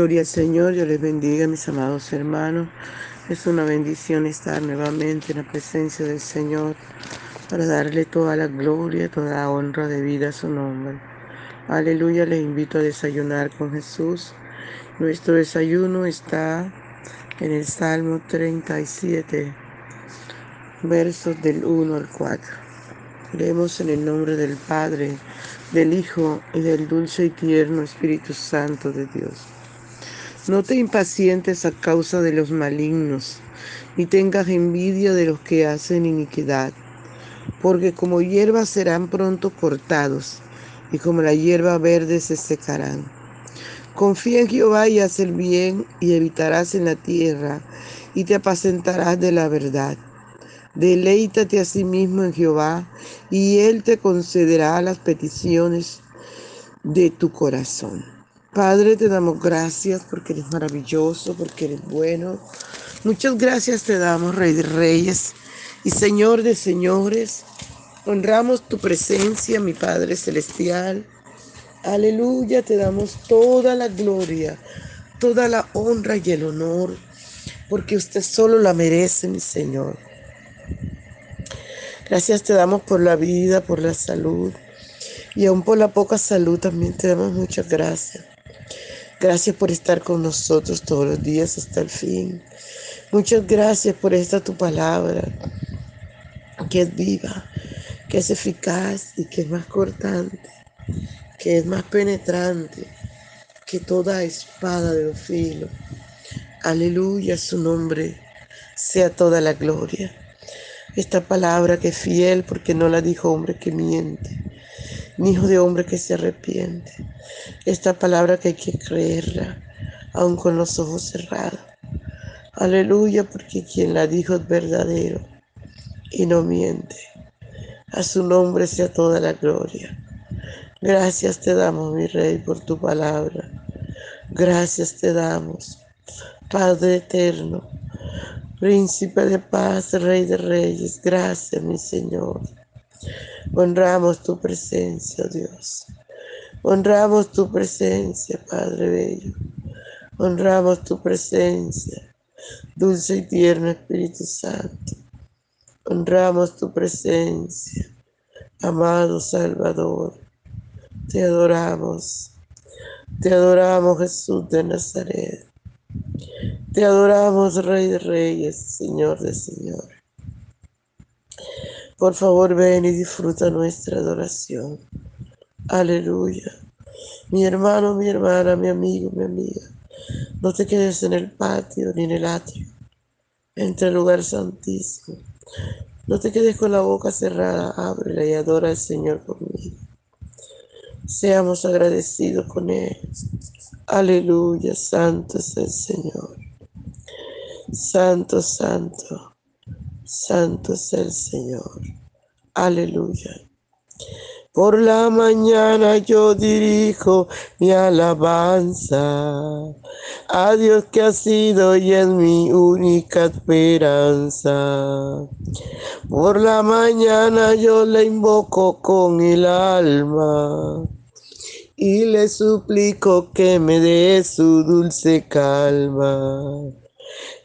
Gloria al Señor, yo les bendiga, mis amados hermanos. Es una bendición estar nuevamente en la presencia del Señor para darle toda la gloria, toda la honra de vida a su nombre. Aleluya, les invito a desayunar con Jesús. Nuestro desayuno está en el Salmo 37, versos del 1 al 4. Leemos en el nombre del Padre, del Hijo y del dulce y tierno Espíritu Santo de Dios. No te impacientes a causa de los malignos, ni tengas envidia de los que hacen iniquidad, porque como hierba serán pronto cortados, y como la hierba verde se secarán. Confía en Jehová y haz el bien, y evitarás en la tierra, y te apacentarás de la verdad. Deleítate a sí mismo en Jehová, y Él te concederá las peticiones de tu corazón. Padre, te damos gracias porque eres maravilloso, porque eres bueno. Muchas gracias te damos, Rey de Reyes y Señor de Señores. Honramos tu presencia, mi Padre Celestial. Aleluya, te damos toda la gloria, toda la honra y el honor, porque usted solo la merece, mi Señor. Gracias te damos por la vida, por la salud y aún por la poca salud también te damos muchas gracias. Gracias por estar con nosotros todos los días hasta el fin. Muchas gracias por esta tu palabra, que es viva, que es eficaz y que es más cortante, que es más penetrante que toda espada de los filos. Aleluya, su nombre sea toda la gloria. Esta palabra que es fiel porque no la dijo hombre que miente ni hijo de hombre que se arrepiente. Esta palabra que hay que creerla, aun con los ojos cerrados. Aleluya, porque quien la dijo es verdadero y no miente. A su nombre sea toda la gloria. Gracias te damos, mi Rey, por tu palabra. Gracias te damos, Padre eterno, Príncipe de paz, Rey de reyes. Gracias, mi Señor. Honramos tu presencia, Dios. Honramos tu presencia, Padre Bello. Honramos tu presencia, dulce y tierno Espíritu Santo. Honramos tu presencia, amado Salvador. Te adoramos. Te adoramos, Jesús de Nazaret. Te adoramos, Rey de Reyes, Señor de Señores. Por favor, ven y disfruta nuestra adoración. Aleluya. Mi hermano, mi hermana, mi amigo, mi amiga, no te quedes en el patio ni en el atrio, entre el lugar santísimo. No te quedes con la boca cerrada, ábrela y adora al Señor conmigo. Seamos agradecidos con Él. Aleluya, santo es el Señor. Santo, santo. Santo es el Señor. Aleluya. Por la mañana yo dirijo mi alabanza a Dios que ha sido y es mi única esperanza. Por la mañana yo le invoco con el alma y le suplico que me dé su dulce calma.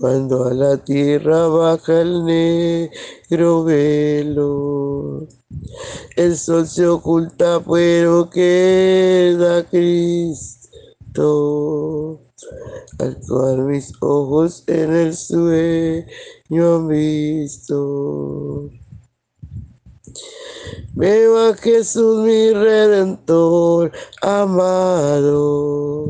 cuando a la tierra baja el negro velo. El sol se oculta, pero queda Cristo al cual mis ojos en el sueño han visto. Veo a Jesús mi redentor amado,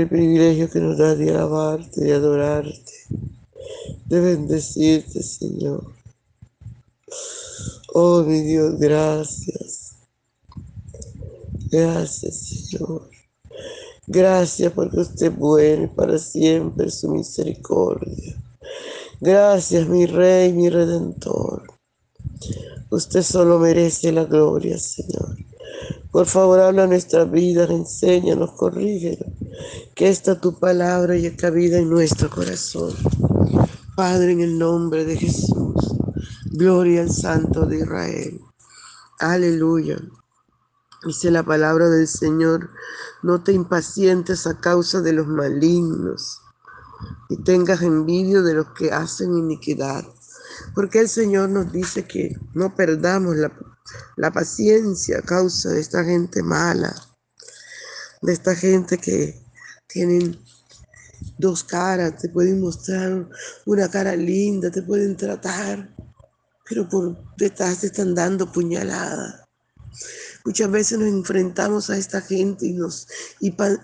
el privilegio que nos da de alabarte, de adorarte, de bendecirte Señor. Oh, mi Dios, gracias. Gracias, Señor. Gracias porque usted es bueno y para siempre su misericordia. Gracias, mi Rey, mi Redentor. Usted solo merece la gloria, Señor. Por favor, habla nuestra vida, enséñanos, corrígenos. Que esta tu palabra y esta vida en nuestro corazón. Padre, en el nombre de Jesús. Gloria al Santo de Israel. Aleluya. Dice la palabra del Señor, no te impacientes a causa de los malignos y tengas envidia de los que hacen iniquidad. Porque el Señor nos dice que no perdamos la, la paciencia a causa de esta gente mala, de esta gente que tienen dos caras, te pueden mostrar una cara linda, te pueden tratar pero por detrás te están dando puñalada. Muchas veces nos enfrentamos a esta gente y nos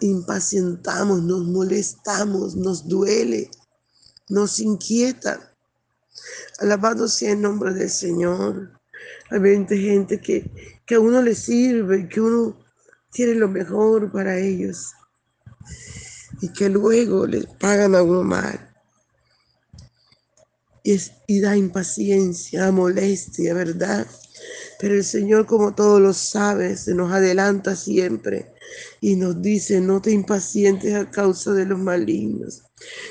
impacientamos, nos molestamos, nos duele, nos inquieta. Alabado sea el nombre del Señor. Hay gente que, que a uno le sirve, que uno tiene lo mejor para ellos y que luego les pagan a uno mal y, da impaciencia, molestia, ¿verdad? Pero el Señor, como todos lo sabe, se nos adelanta siempre y nos dice, no te impacientes a causa de los malignos,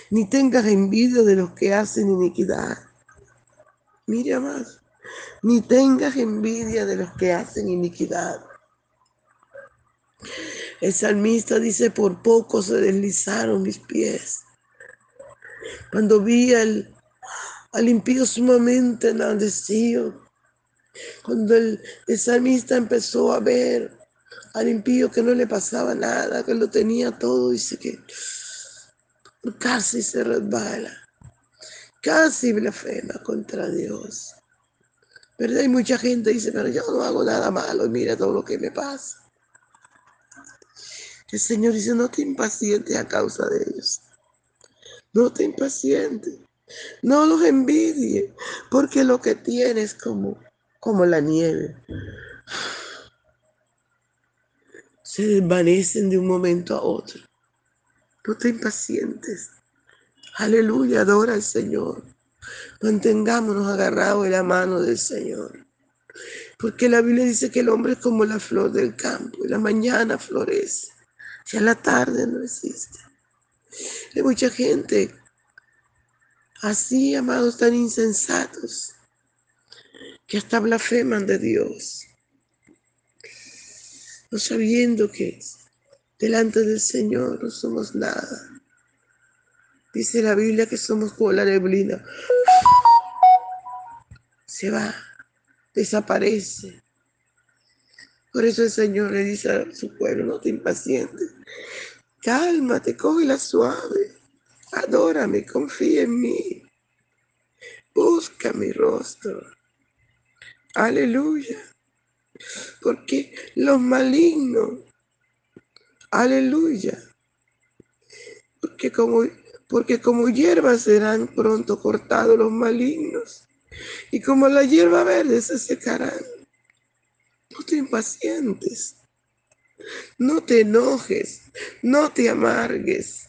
ni tengas envidia de los que hacen iniquidad. Mira más, ni tengas envidia de los que hacen iniquidad. El salmista dice, por poco se deslizaron mis pies. Cuando vi el, al impío sumamente enaltecido. Cuando el, salmista empezó a ver al impío que no le pasaba nada, que lo tenía todo, dice que casi se resbala, casi blasfema contra Dios. Pero hay mucha gente que dice, pero yo no hago nada malo y mira todo lo que me pasa. El Señor dice, no te impacientes a causa de ellos. No te impacientes. No los envidie, porque lo que tienes como, como la nieve se desvanecen de un momento a otro. No te impacientes. Aleluya, adora al Señor. Mantengámonos agarrados de la mano del Señor. Porque la Biblia dice que el hombre es como la flor del campo y la mañana florece. Ya la tarde no existe. Hay mucha gente Así, amados, tan insensatos, que hasta blasfeman de Dios, no sabiendo que delante del Señor no somos nada. Dice la Biblia que somos como la neblina. Se va, desaparece. Por eso el Señor le dice a su pueblo, no te impacientes. Cálmate, cógela suave. Adórame, confía en mí. Busca mi rostro. Aleluya. Porque los malignos, aleluya. Porque como porque como hierba serán pronto cortados los malignos, y como la hierba verde se secarán. No te impacientes, no te enojes, no te amargues,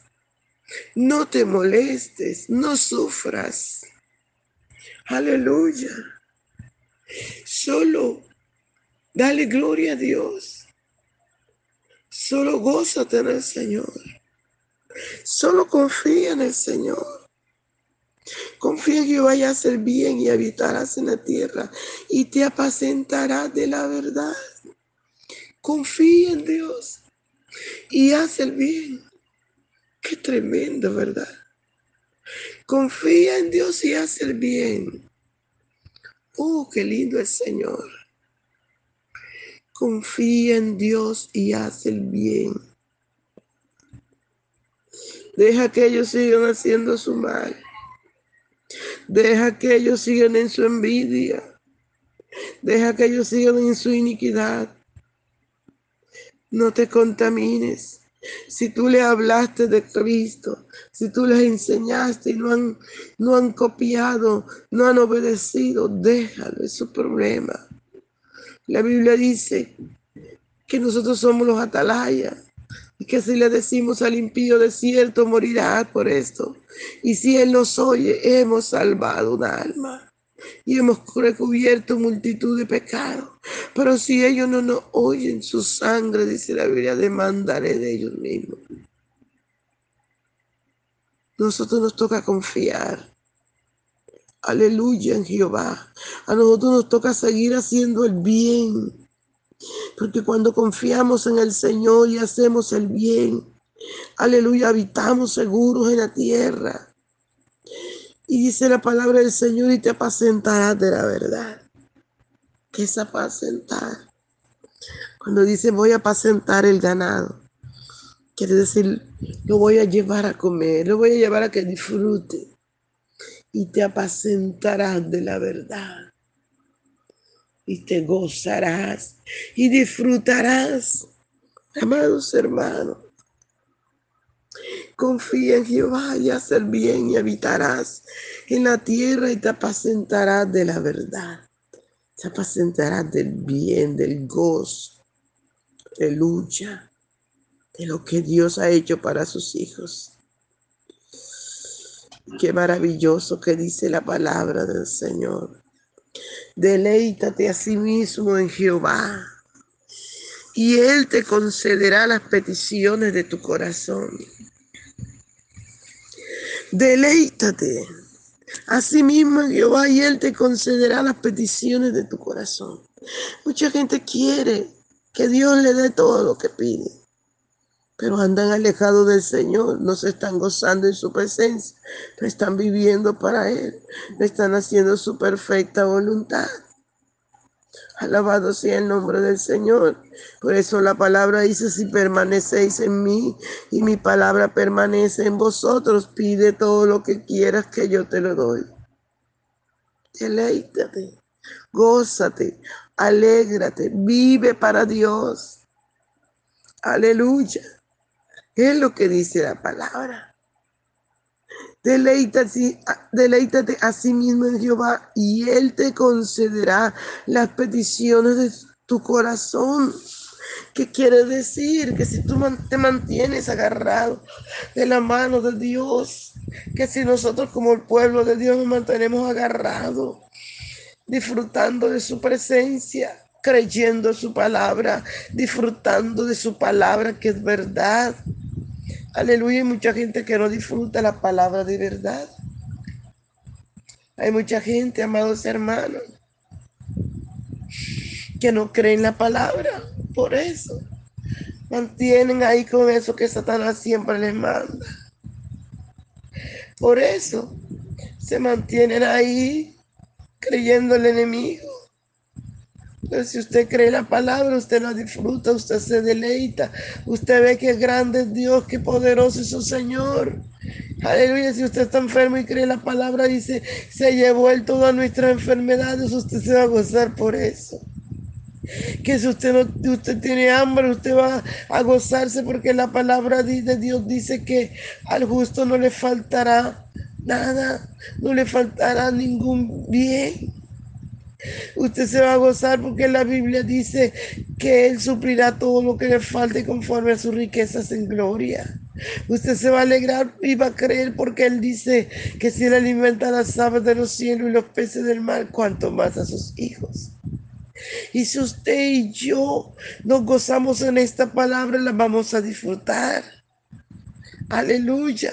no te molestes, no sufras. Aleluya. Solo dale gloria a Dios. Solo gózate en el Señor. Solo confía en el Señor. Confía en Jehová y a hacer bien y habitarás en la tierra y te apacentarás de la verdad. Confía en Dios y haz el bien. Qué tremendo, ¿verdad? Confía en Dios y haz el bien. Oh, qué lindo el Señor. Confía en Dios y haz el bien. Deja que ellos sigan haciendo su mal. Deja que ellos sigan en su envidia. Deja que ellos sigan en su iniquidad. No te contamines. Si tú le hablaste de Cristo, si tú les enseñaste y no han, no han copiado, no han obedecido, déjalo, es su problema. La Biblia dice que nosotros somos los atalayas y que si le decimos al impío de cierto morirá por esto. Y si él nos oye, hemos salvado un alma y hemos recubierto multitud de pecados. Pero si ellos no nos oyen, su sangre, dice la Biblia, demandaré de ellos mismos. Nosotros nos toca confiar. Aleluya en Jehová. A nosotros nos toca seguir haciendo el bien. Porque cuando confiamos en el Señor y hacemos el bien, aleluya, habitamos seguros en la tierra. Y dice la palabra del Señor y te apacentarás de la verdad. ¿Qué es apacentar? Cuando dice voy a apacentar el ganado, quiere decir lo voy a llevar a comer, lo voy a llevar a que disfrute y te apacentarás de la verdad. Y te gozarás y disfrutarás, amados hermanos. Confía en Jehová y haz el bien y habitarás en la tierra y te apacentarás de la verdad. Te apacentarás del bien, del gozo, de lucha, de lo que Dios ha hecho para sus hijos. Qué maravilloso que dice la palabra del Señor. Deleítate a sí mismo en Jehová y Él te concederá las peticiones de tu corazón. Deleítate a sí mismo en Jehová y Él te concederá las peticiones de tu corazón. Mucha gente quiere que Dios le dé todo lo que pide pero andan alejados del Señor, no se están gozando en su presencia, no están viviendo para Él, no están haciendo su perfecta voluntad. Alabado sea el nombre del Señor. Por eso la palabra dice, si permanecéis en mí y mi palabra permanece en vosotros, pide todo lo que quieras que yo te lo doy. Deleítate, gózate, alégrate, vive para Dios. Aleluya. Es lo que dice la palabra. Deleítate, a sí mismo en Jehová y Él te concederá las peticiones de tu corazón. ¿Qué quiere decir? Que si tú te mantienes agarrado de la mano de Dios, que si nosotros como el pueblo de Dios nos mantenemos agarrados, disfrutando de su presencia, creyendo su palabra, disfrutando de su palabra que es verdad, Aleluya, hay mucha gente que no disfruta la palabra de verdad. Hay mucha gente, amados hermanos, que no creen la palabra. Por eso mantienen ahí con eso que Satanás siempre les manda. Por eso se mantienen ahí creyendo el enemigo. Pero si usted cree la palabra, usted la disfruta, usted se deleita, usted ve que grande es Dios, que poderoso es su Señor. Aleluya, si usted está enfermo y cree la palabra, dice, se llevó él todas nuestras enfermedades, usted se va a gozar por eso. Que si usted, no, usted tiene hambre, usted va a gozarse porque la palabra de Dios dice que al justo no le faltará nada, no le faltará ningún bien. Usted se va a gozar porque la Biblia dice que Él suplirá todo lo que le falte conforme a sus riquezas en gloria. Usted se va a alegrar y va a creer porque Él dice que si Él alimenta las aves de los cielos y los peces del mar, cuanto más a sus hijos. Y si usted y yo nos gozamos en esta palabra, la vamos a disfrutar. Aleluya.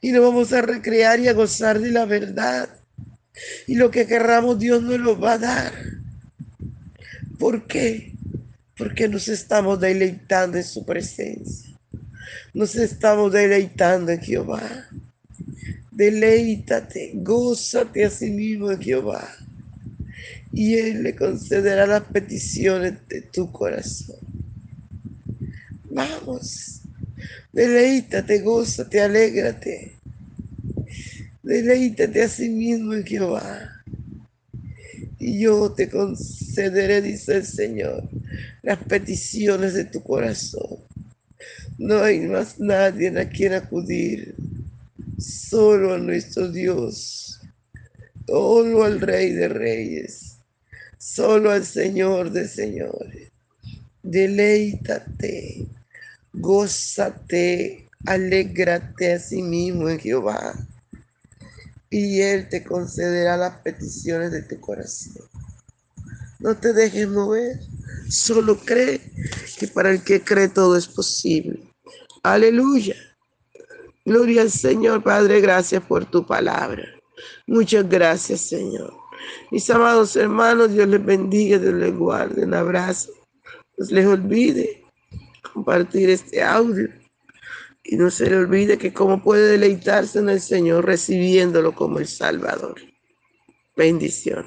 Y nos vamos a recrear y a gozar de la verdad. Y lo que querramos Dios nos lo va a dar. ¿Por qué? Porque nos estamos deleitando en su presencia. Nos estamos deleitando en Jehová. Deleítate, gózate a sí mismo en Jehová. Y Él le concederá las peticiones de tu corazón. Vamos, deleítate, gózate, alégrate. Deleítate a sí mismo en Jehová. Y yo te concederé, dice el Señor, las peticiones de tu corazón. No hay más nadie a quien acudir, solo a nuestro Dios, solo al Rey de Reyes, solo al Señor de Señores. Deleítate, gózate, alégrate a sí mismo en Jehová y Él te concederá las peticiones de tu corazón. No te dejes mover, solo cree que para el que cree todo es posible. Aleluya. Gloria al Señor, Padre, gracias por tu palabra. Muchas gracias, Señor. Mis amados hermanos, Dios les bendiga, Dios les guarde. Un abrazo. No les olvide compartir este audio y no se le olvide que cómo puede deleitarse en el Señor recibiéndolo como el Salvador. Bendición.